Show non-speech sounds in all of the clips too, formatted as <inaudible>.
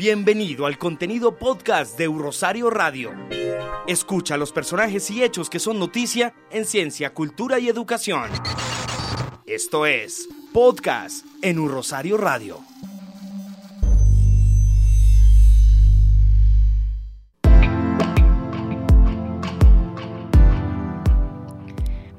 Bienvenido al contenido podcast de Rosario Radio. Escucha los personajes y hechos que son noticia en ciencia, cultura y educación. Esto es Podcast en Rosario Radio.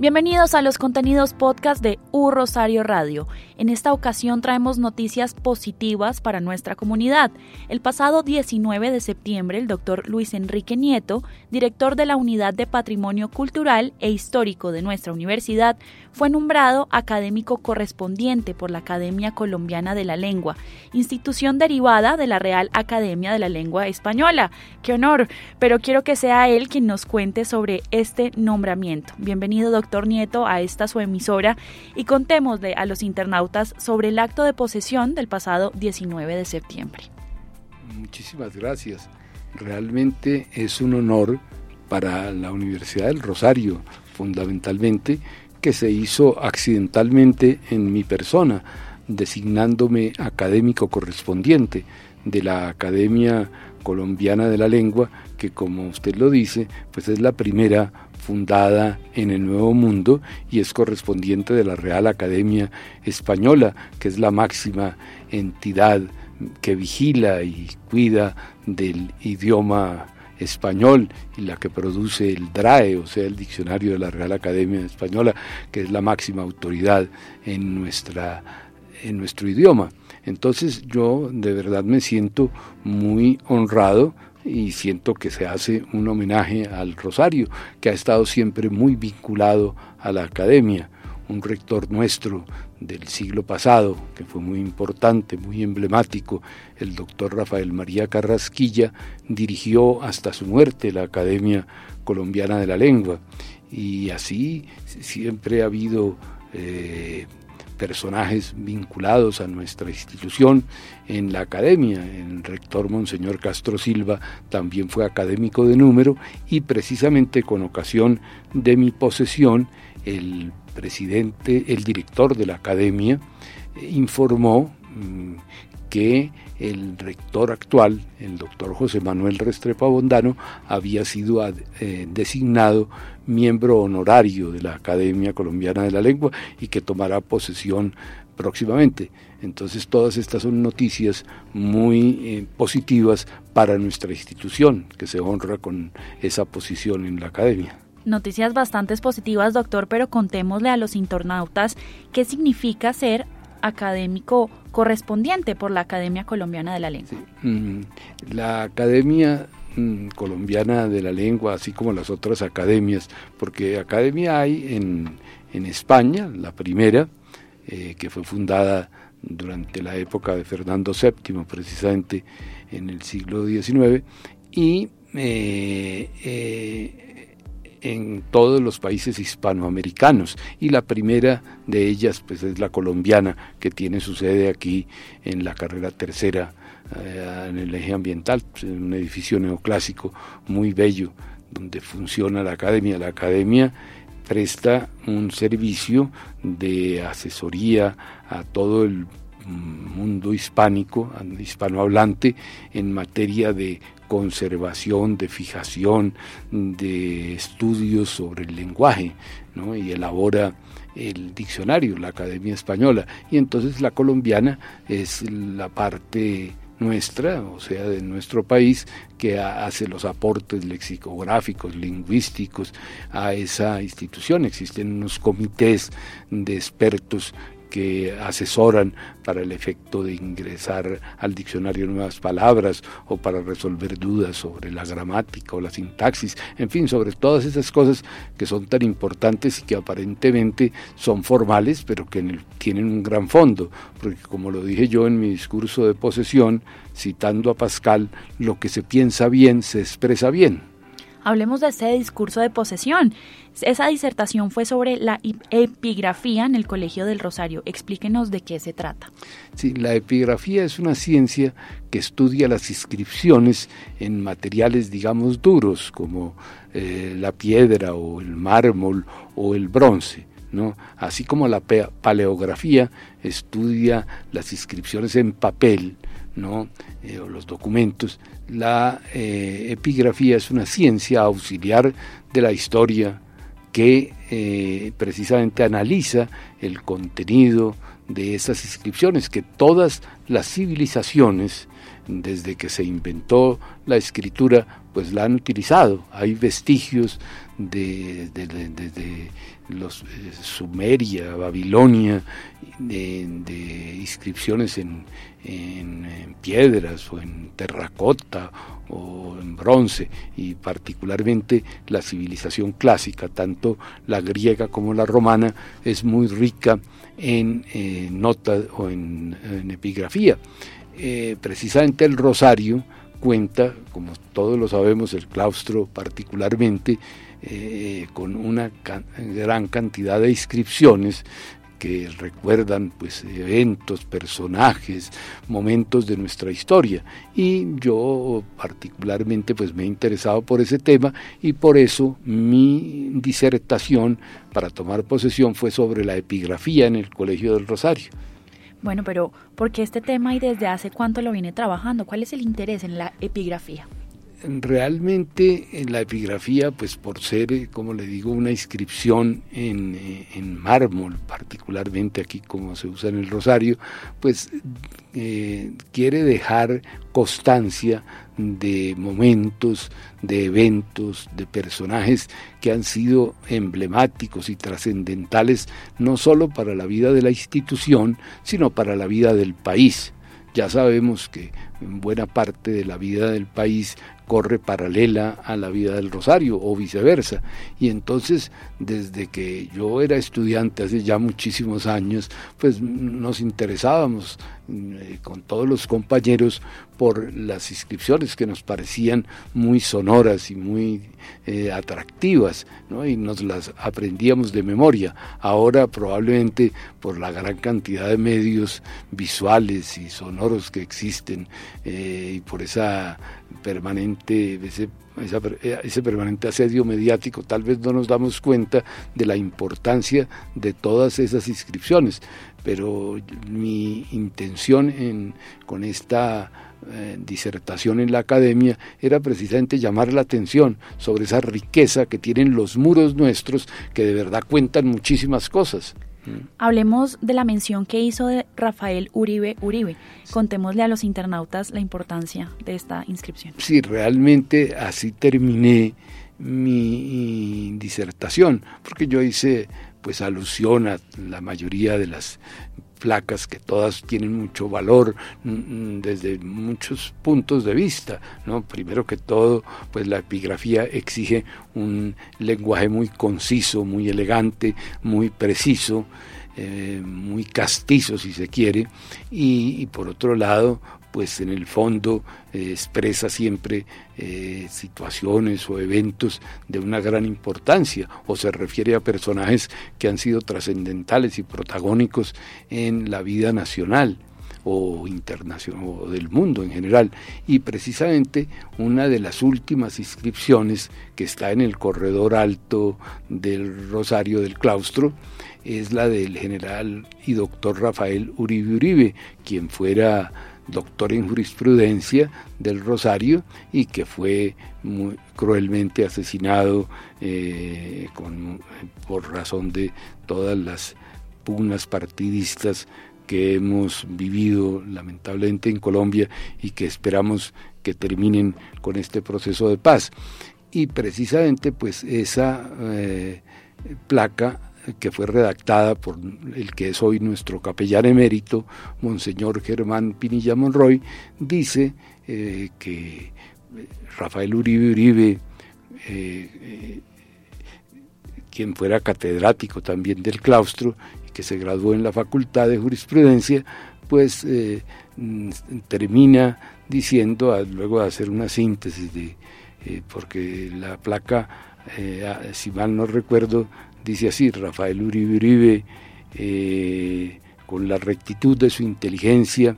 Bienvenidos a los contenidos podcast de U Rosario Radio. En esta ocasión traemos noticias positivas para nuestra comunidad. El pasado 19 de septiembre, el doctor Luis Enrique Nieto, director de la Unidad de Patrimonio Cultural e Histórico de nuestra universidad, fue nombrado académico correspondiente por la Academia Colombiana de la Lengua, institución derivada de la Real Academia de la Lengua Española. ¡Qué honor! Pero quiero que sea él quien nos cuente sobre este nombramiento. Bienvenido, doctor Nieto a esta su emisora y contémosle a los internautas sobre el acto de posesión del pasado 19 de septiembre. Muchísimas gracias. Realmente es un honor para la Universidad del Rosario, fundamentalmente, que se hizo accidentalmente en mi persona, designándome académico correspondiente de la Academia Colombiana de la Lengua, que como usted lo dice, pues es la primera fundada en el Nuevo Mundo y es correspondiente de la Real Academia Española, que es la máxima entidad que vigila y cuida del idioma español y la que produce el DRAE, o sea, el Diccionario de la Real Academia Española, que es la máxima autoridad en, nuestra, en nuestro idioma. Entonces yo de verdad me siento muy honrado y siento que se hace un homenaje al Rosario, que ha estado siempre muy vinculado a la academia. Un rector nuestro del siglo pasado, que fue muy importante, muy emblemático, el doctor Rafael María Carrasquilla, dirigió hasta su muerte la Academia Colombiana de la Lengua. Y así siempre ha habido eh, personajes vinculados a nuestra institución en la academia. El rector Monseñor Castro Silva también fue académico de número y precisamente con ocasión de mi posesión, el presidente, el director de la academia, informó mm, que el rector actual, el doctor José Manuel Restrepo Abondano, había sido eh, designado miembro honorario de la Academia Colombiana de la Lengua y que tomará posesión próximamente. Entonces todas estas son noticias muy eh, positivas para nuestra institución, que se honra con esa posición en la academia. Noticias bastante positivas, doctor, pero contémosle a los internautas qué significa ser académico correspondiente por la Academia Colombiana de la Lengua. Mm, la Academia mm, Colombiana de la Lengua, así como las otras academias, porque academia hay en, en España, la primera, eh, que fue fundada durante la época de Fernando VII, precisamente en el siglo XIX, y eh, eh, en todos los países hispanoamericanos. Y la primera de ellas pues es la colombiana que tiene su sede aquí en la carrera tercera en el eje ambiental, pues, un edificio neoclásico muy bello donde funciona la academia. La academia presta un servicio de asesoría a todo el mundo hispánico, hispanohablante, en materia de conservación, de fijación, de estudios sobre el lenguaje, ¿no? y elabora el diccionario, la Academia Española, y entonces la colombiana es la parte nuestra, o sea, de nuestro país, que hace los aportes lexicográficos, lingüísticos a esa institución. Existen unos comités de expertos que asesoran para el efecto de ingresar al diccionario nuevas palabras o para resolver dudas sobre la gramática o la sintaxis, en fin, sobre todas esas cosas que son tan importantes y que aparentemente son formales, pero que tienen un gran fondo, porque como lo dije yo en mi discurso de posesión, citando a Pascal, lo que se piensa bien se expresa bien. Hablemos de ese discurso de posesión. Esa disertación fue sobre la epigrafía en el Colegio del Rosario. Explíquenos de qué se trata. Sí, la epigrafía es una ciencia que estudia las inscripciones en materiales, digamos, duros, como eh, la piedra o el mármol o el bronce. ¿no? Así como la paleografía estudia las inscripciones en papel, ¿no? Eh, o los documentos, la eh, epigrafía es una ciencia auxiliar de la historia que eh, precisamente analiza el contenido de esas inscripciones que todas las civilizaciones desde que se inventó la escritura pues la han utilizado. Hay vestigios de, los Sumeria Babilonia de inscripciones en, en, piedras o en terracota o en bronce y particularmente la civilización clásica, tanto la griega como la romana, es muy rica en eh, notas o en, epigrafía. Eh, precisamente el rosario cuenta, como todos lo sabemos, el claustro particularmente, eh, con una gran cantidad de inscripciones que recuerdan pues eventos, personajes, momentos de nuestra historia y yo particularmente pues me he interesado por ese tema y por eso mi disertación para tomar posesión fue sobre la epigrafía en el Colegio del Rosario. Bueno, pero ¿por qué este tema y desde hace cuánto lo viene trabajando? ¿Cuál es el interés en la epigrafía? Realmente en la epigrafía, pues por ser, eh, como le digo, una inscripción en, eh, en mármol, particularmente aquí como se usa en el rosario, pues eh, quiere dejar constancia de momentos, de eventos, de personajes que han sido emblemáticos y trascendentales no solo para la vida de la institución, sino para la vida del país. Ya sabemos que en buena parte de la vida del país corre paralela a la vida del Rosario o viceversa. Y entonces, desde que yo era estudiante hace ya muchísimos años, pues nos interesábamos con todos los compañeros por las inscripciones que nos parecían muy sonoras y muy eh, atractivas, ¿no? y nos las aprendíamos de memoria. Ahora probablemente por la gran cantidad de medios visuales y sonoros que existen eh, y por esa permanente, ese, ese permanente asedio mediático, tal vez no nos damos cuenta de la importancia de todas esas inscripciones pero mi intención con esta eh, disertación en la academia era precisamente llamar la atención sobre esa riqueza que tienen los muros nuestros que de verdad cuentan muchísimas cosas. Mm. Hablemos de la mención que hizo de Rafael Uribe Uribe. Contémosle a los internautas la importancia de esta inscripción. Sí, realmente así terminé mi disertación, porque yo hice pues alusión la mayoría de las placas que todas tienen mucho valor mm, mm, desde muchos puntos de vista, ¿no? Primero que todo, pues la epigrafía exige un lenguaje muy conciso, muy elegante, muy preciso, eh, muy castizo si se quiere, y por otro lado, pues en el fondo eh, expresa siempre eh, situaciones o eventos de una gran importancia o se refiere a personajes que han sido trascendentales y protagónicos en la vida nacional o internacional o del mundo en general. Y precisamente una de las últimas inscripciones que está en el corredor alto del Rosario del Claustro es la del general y doctor Rafael Uribe Uribe, quien fuera doctor en jurisprudencia del Rosario y que fue muy cruelmente asesinado eh, por razón de todas las pugnas partidistas que hemos vivido lamentablemente en Colombia y que esperamos que terminen con este proceso de paz. Y precisamente pues esa eh, placa que fue redactada por el que es hoy nuestro capellán emérito, Monseñor Germán Pinilla Monroy, dice eh, que Rafael Uribe Uribe, eh, quien fuera catedrático también del claustro y que se graduó en la Facultad de Jurisprudencia, pues mm, termina diciendo, luego de hacer una síntesis de, eh, porque la placa, eh, si mal no recuerdo, dice así, Rafael Uribe Uribe, eh, con la rectitud de su inteligencia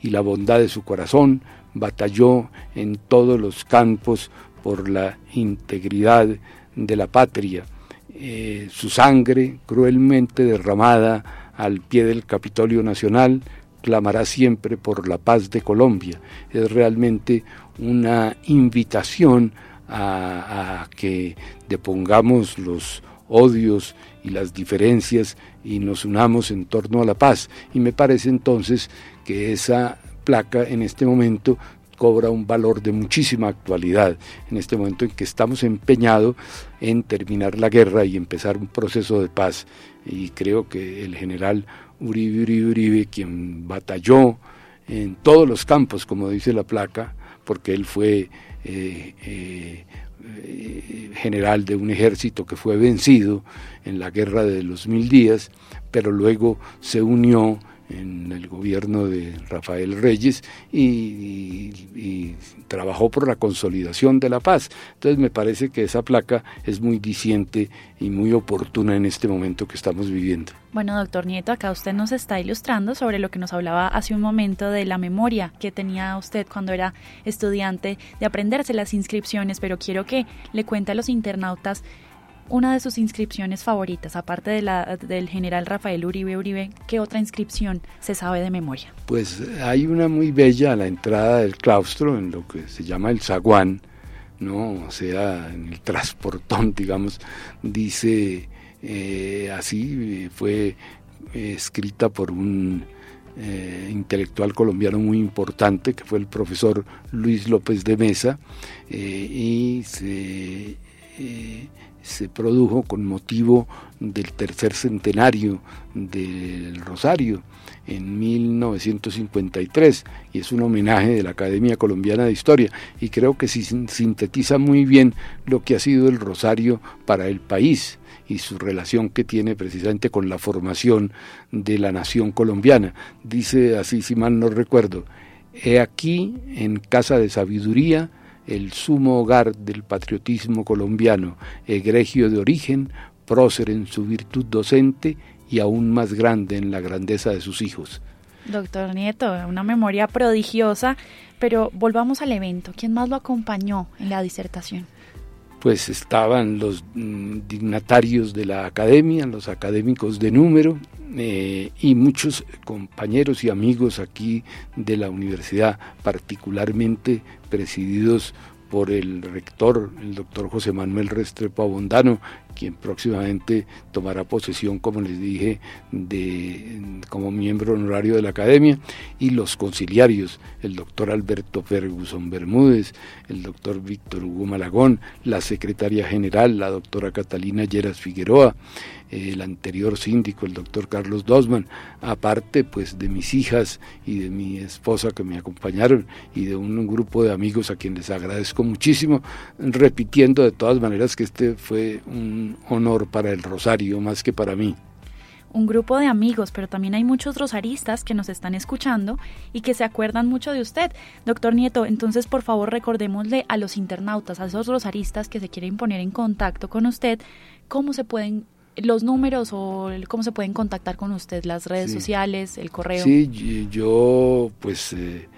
y la bondad de su corazón, batalló en todos los campos por la integridad de la patria. su sangre, cruelmente derramada al pie del Capitolio Nacional, clamará siempre por la paz de Colombia. Es realmente una invitación a, que depongamos los odios y las diferencias y nos unamos en torno a la paz. Y me parece entonces que esa placa en este momento cobra un valor de muchísima actualidad en este momento en que estamos empeñados en terminar la guerra y empezar un proceso de paz. Y creo que el general Uribe, Uribe, Uribe, quien batalló en todos los campos, como dice la placa, porque él fue eh, eh, general de un ejército que fue vencido en la guerra de los mil días, pero luego se unió en el gobierno de Rafael Reyes y, trabajó por la consolidación de la paz. Entonces me parece que esa placa es muy diciente y muy oportuna en este momento que estamos viviendo. Bueno, doctor Nieto, acá usted nos está ilustrando sobre lo que nos hablaba hace un momento de la memoria que tenía usted cuando era estudiante de aprenderse las inscripciones, pero quiero que le cuente a los internautas una de sus inscripciones favoritas, aparte de la del general Rafael Uribe Uribe, ¿qué otra inscripción se sabe de memoria? Pues hay una muy bella a la entrada del claustro, en lo que se llama el zaguán, ¿no? O sea, en el transportón, <laughs> digamos, dice eh, así, fue escrita por un eh, intelectual colombiano muy importante, que fue el profesor Luis López de Mesa, eh, y se se produjo con motivo del tercer centenario del Rosario en 1953 y es un homenaje de la Academia Colombiana de Historia y creo que sintetiza muy bien lo que ha sido el Rosario para el país y su relación que tiene precisamente con la formación de la nación colombiana. Dice así, si mal no recuerdo, he aquí en casa de sabiduría el sumo hogar del patriotismo colombiano, egregio de origen, prócer en su virtud docente y aún más grande en la grandeza de sus hijos. Doctor Nieto, una memoria prodigiosa, pero volvamos al evento. ¿Quién más lo acompañó en la disertación? Pues estaban los mm, dignatarios de la academia, los académicos de número eh, y muchos compañeros y amigos aquí de la universidad, particularmente presididos por el rector, el doctor José Manuel Restrepo Abondano, quien próximamente tomará posesión, como les dije, de, como miembro honorario de la academia, y los conciliarios, el doctor Alberto Ferguson Bermúdez, el doctor Víctor Hugo Malagón, la secretaria general, la doctora Catalina Lleras Figueroa, el anterior síndico, el doctor Carlos Dosman, aparte pues de mis hijas y de mi esposa que me acompañaron y de un, grupo de amigos a quienes les agradezco muchísimo, repitiendo de todas maneras que este fue un honor para el Rosario más que para mí un grupo de amigos, pero también hay muchos rosaristas que nos están escuchando y que se acuerdan mucho de usted. Doctor Nieto, entonces por favor recordémosle a los internautas, a esos rosaristas que se quieren poner en contacto con usted, cómo se pueden los números o cómo se pueden contactar con usted, las redes sociales, el correo. Sí, yo pues eh,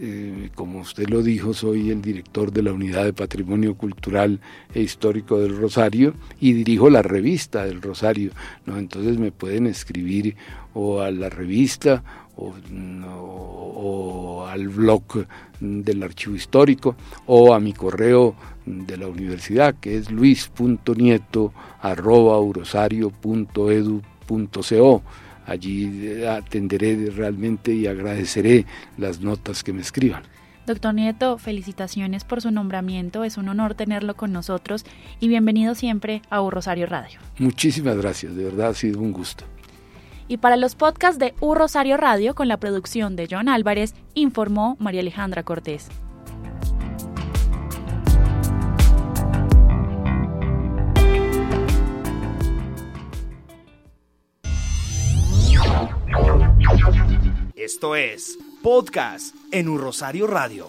eh, como usted lo dijo, soy el director de la Unidad de Patrimonio Cultural e Histórico del Rosario y dirijo la revista del Rosario, ¿no? Entonces me pueden escribir o a la revista o, al blog del archivo histórico o a mi correo de la universidad que es luis.nieto.urosario.edu.co. Allí atenderé realmente y agradeceré las notas que me escriban. Doctor Nieto, felicitaciones por su nombramiento. Es un honor tenerlo con nosotros y bienvenido siempre a U Rosario Radio. Muchísimas gracias, de verdad ha sido un gusto. Y para los podcasts de U Rosario Radio, con la producción de John Álvarez, informó María Alejandra Cortés. Esto es Podcast en Un Rosario Radio.